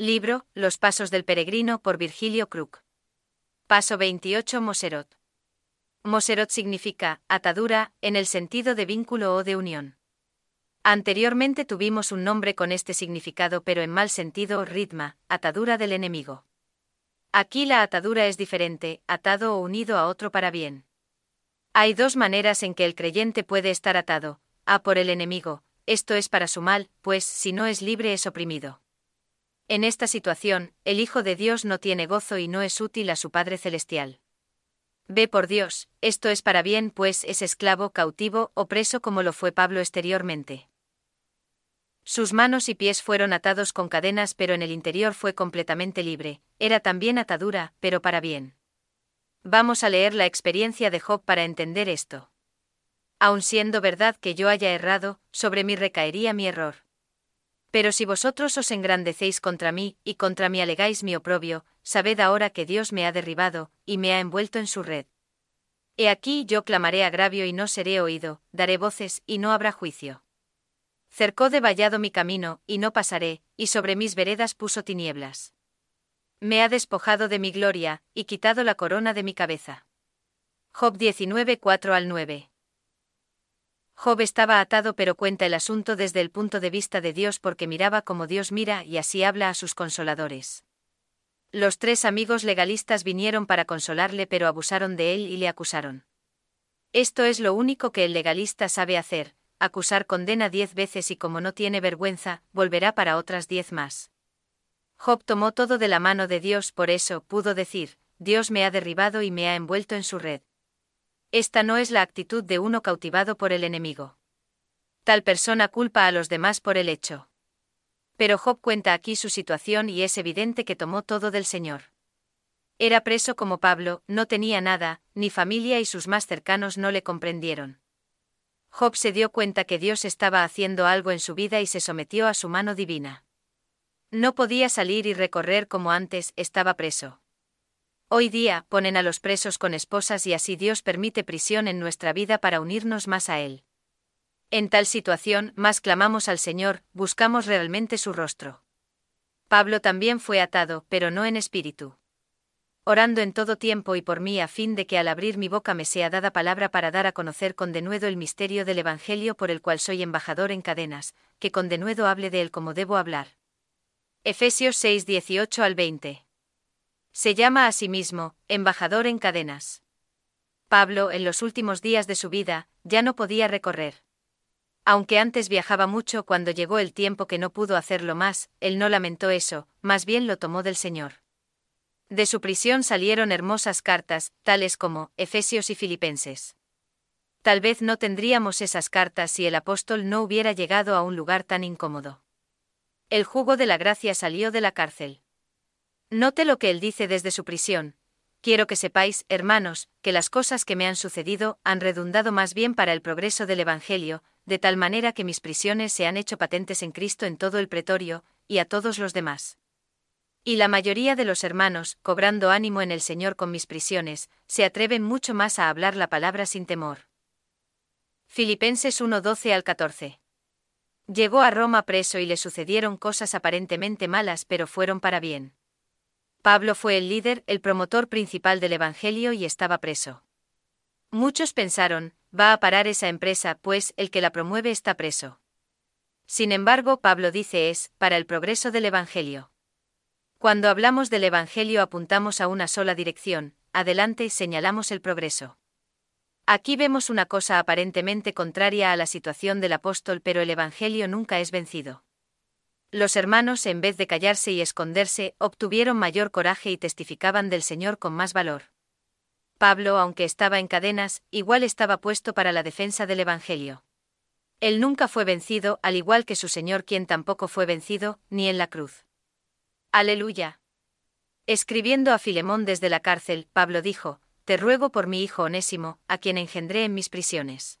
Libro, Los Pasos del Peregrino por Virgilio Krug. Paso 28 Moserot. Moserot significa atadura, en el sentido de vínculo o de unión. Anteriormente tuvimos un nombre con este significado pero en mal sentido ritma, atadura del enemigo. Aquí la atadura es diferente, atado o unido a otro para bien. Hay dos maneras en que el creyente puede estar atado, a por el enemigo, esto es para su mal, pues si no es libre es oprimido. En esta situación, el Hijo de Dios no tiene gozo y no es útil a su Padre Celestial. Ve por Dios, esto es para bien, pues es esclavo, cautivo o preso como lo fue Pablo exteriormente. Sus manos y pies fueron atados con cadenas, pero en el interior fue completamente libre, era también atadura, pero para bien. Vamos a leer la experiencia de Job para entender esto. Aun siendo verdad que yo haya errado, sobre mí recaería mi error. Pero si vosotros os engrandecéis contra mí, y contra mí alegáis mi oprobio, sabed ahora que Dios me ha derribado, y me ha envuelto en su red. He aquí yo clamaré agravio y no seré oído, daré voces y no habrá juicio. Cercó de vallado mi camino, y no pasaré, y sobre mis veredas puso tinieblas. Me ha despojado de mi gloria, y quitado la corona de mi cabeza. Job 19, 4 al 9. Job estaba atado pero cuenta el asunto desde el punto de vista de Dios porque miraba como Dios mira y así habla a sus consoladores. Los tres amigos legalistas vinieron para consolarle pero abusaron de él y le acusaron. Esto es lo único que el legalista sabe hacer, acusar condena diez veces y como no tiene vergüenza, volverá para otras diez más. Job tomó todo de la mano de Dios, por eso pudo decir, Dios me ha derribado y me ha envuelto en su red. Esta no es la actitud de uno cautivado por el enemigo. Tal persona culpa a los demás por el hecho. Pero Job cuenta aquí su situación y es evidente que tomó todo del Señor. Era preso como Pablo, no tenía nada, ni familia y sus más cercanos no le comprendieron. Job se dio cuenta que Dios estaba haciendo algo en su vida y se sometió a su mano divina. No podía salir y recorrer como antes, estaba preso. Hoy día ponen a los presos con esposas y así Dios permite prisión en nuestra vida para unirnos más a Él. En tal situación, más clamamos al Señor, buscamos realmente su rostro. Pablo también fue atado, pero no en espíritu. Orando en todo tiempo y por mí a fin de que al abrir mi boca me sea dada palabra para dar a conocer con denuedo el misterio del Evangelio por el cual soy embajador en cadenas, que con denuedo hable de él como debo hablar. Efesios 6, 18 al 20. Se llama a sí mismo, embajador en cadenas. Pablo, en los últimos días de su vida, ya no podía recorrer. Aunque antes viajaba mucho cuando llegó el tiempo que no pudo hacerlo más, él no lamentó eso, más bien lo tomó del Señor. De su prisión salieron hermosas cartas, tales como Efesios y Filipenses. Tal vez no tendríamos esas cartas si el apóstol no hubiera llegado a un lugar tan incómodo. El jugo de la gracia salió de la cárcel. Note lo que él dice desde su prisión. Quiero que sepáis, hermanos, que las cosas que me han sucedido han redundado más bien para el progreso del Evangelio, de tal manera que mis prisiones se han hecho patentes en Cristo en todo el pretorio, y a todos los demás. Y la mayoría de los hermanos, cobrando ánimo en el Señor con mis prisiones, se atreven mucho más a hablar la palabra sin temor. Filipenses 1:12 al 14. Llegó a Roma preso y le sucedieron cosas aparentemente malas pero fueron para bien. Pablo fue el líder, el promotor principal del Evangelio y estaba preso. Muchos pensaron, va a parar esa empresa, pues el que la promueve está preso. Sin embargo, Pablo dice es, para el progreso del Evangelio. Cuando hablamos del Evangelio apuntamos a una sola dirección, adelante señalamos el progreso. Aquí vemos una cosa aparentemente contraria a la situación del apóstol, pero el Evangelio nunca es vencido. Los hermanos, en vez de callarse y esconderse, obtuvieron mayor coraje y testificaban del Señor con más valor. Pablo, aunque estaba en cadenas, igual estaba puesto para la defensa del Evangelio. Él nunca fue vencido, al igual que su Señor quien tampoco fue vencido, ni en la cruz. Aleluya. Escribiendo a Filemón desde la cárcel, Pablo dijo, Te ruego por mi hijo onésimo, a quien engendré en mis prisiones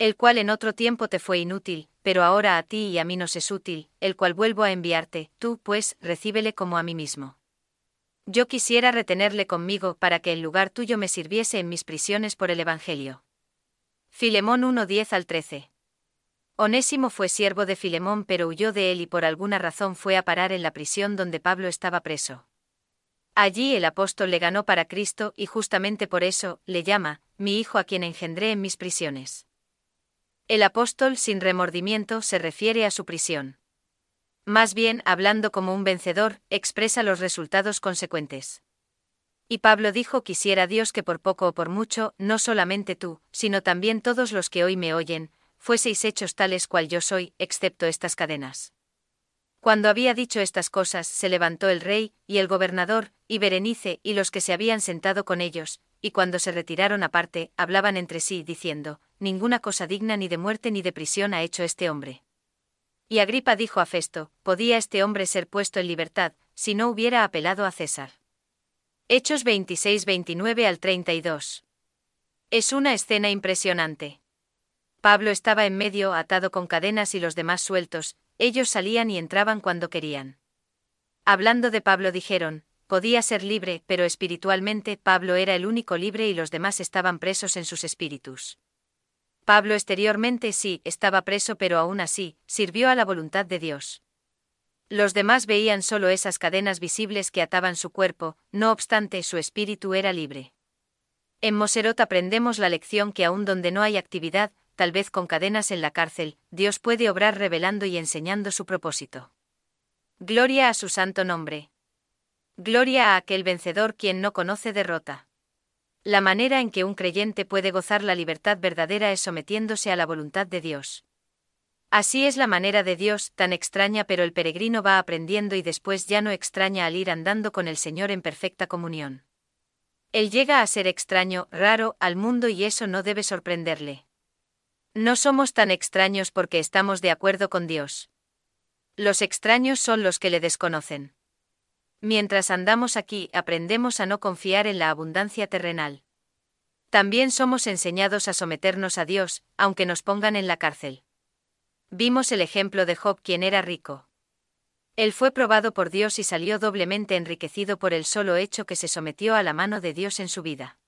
el cual en otro tiempo te fue inútil, pero ahora a ti y a mí nos es útil, el cual vuelvo a enviarte, tú, pues, recíbele como a mí mismo. Yo quisiera retenerle conmigo para que en lugar tuyo me sirviese en mis prisiones por el Evangelio. Filemón 1:10 al 13. Onésimo fue siervo de Filemón pero huyó de él y por alguna razón fue a parar en la prisión donde Pablo estaba preso. Allí el apóstol le ganó para Cristo y justamente por eso le llama, mi hijo a quien engendré en mis prisiones. El apóstol sin remordimiento se refiere a su prisión. Más bien, hablando como un vencedor, expresa los resultados consecuentes. Y Pablo dijo, quisiera Dios que por poco o por mucho, no solamente tú, sino también todos los que hoy me oyen, fueseis hechos tales cual yo soy, excepto estas cadenas. Cuando había dicho estas cosas, se levantó el rey, y el gobernador, y Berenice, y los que se habían sentado con ellos, y cuando se retiraron aparte, hablaban entre sí, diciendo, Ninguna cosa digna ni de muerte ni de prisión ha hecho este hombre. Y Agripa dijo a Festo, ¿podía este hombre ser puesto en libertad, si no hubiera apelado a César? Hechos 26-29 al 32. Es una escena impresionante. Pablo estaba en medio atado con cadenas y los demás sueltos, ellos salían y entraban cuando querían. Hablando de Pablo dijeron, podía ser libre, pero espiritualmente Pablo era el único libre y los demás estaban presos en sus espíritus. Pablo exteriormente sí, estaba preso, pero aún así, sirvió a la voluntad de Dios. Los demás veían solo esas cadenas visibles que ataban su cuerpo, no obstante su espíritu era libre. En Moserot aprendemos la lección que aun donde no hay actividad, tal vez con cadenas en la cárcel, Dios puede obrar revelando y enseñando su propósito. Gloria a su santo nombre. Gloria a aquel vencedor quien no conoce derrota. La manera en que un creyente puede gozar la libertad verdadera es sometiéndose a la voluntad de Dios. Así es la manera de Dios, tan extraña pero el peregrino va aprendiendo y después ya no extraña al ir andando con el Señor en perfecta comunión. Él llega a ser extraño, raro, al mundo y eso no debe sorprenderle. No somos tan extraños porque estamos de acuerdo con Dios. Los extraños son los que le desconocen. Mientras andamos aquí aprendemos a no confiar en la abundancia terrenal. También somos enseñados a someternos a Dios, aunque nos pongan en la cárcel. Vimos el ejemplo de Job quien era rico. Él fue probado por Dios y salió doblemente enriquecido por el solo hecho que se sometió a la mano de Dios en su vida.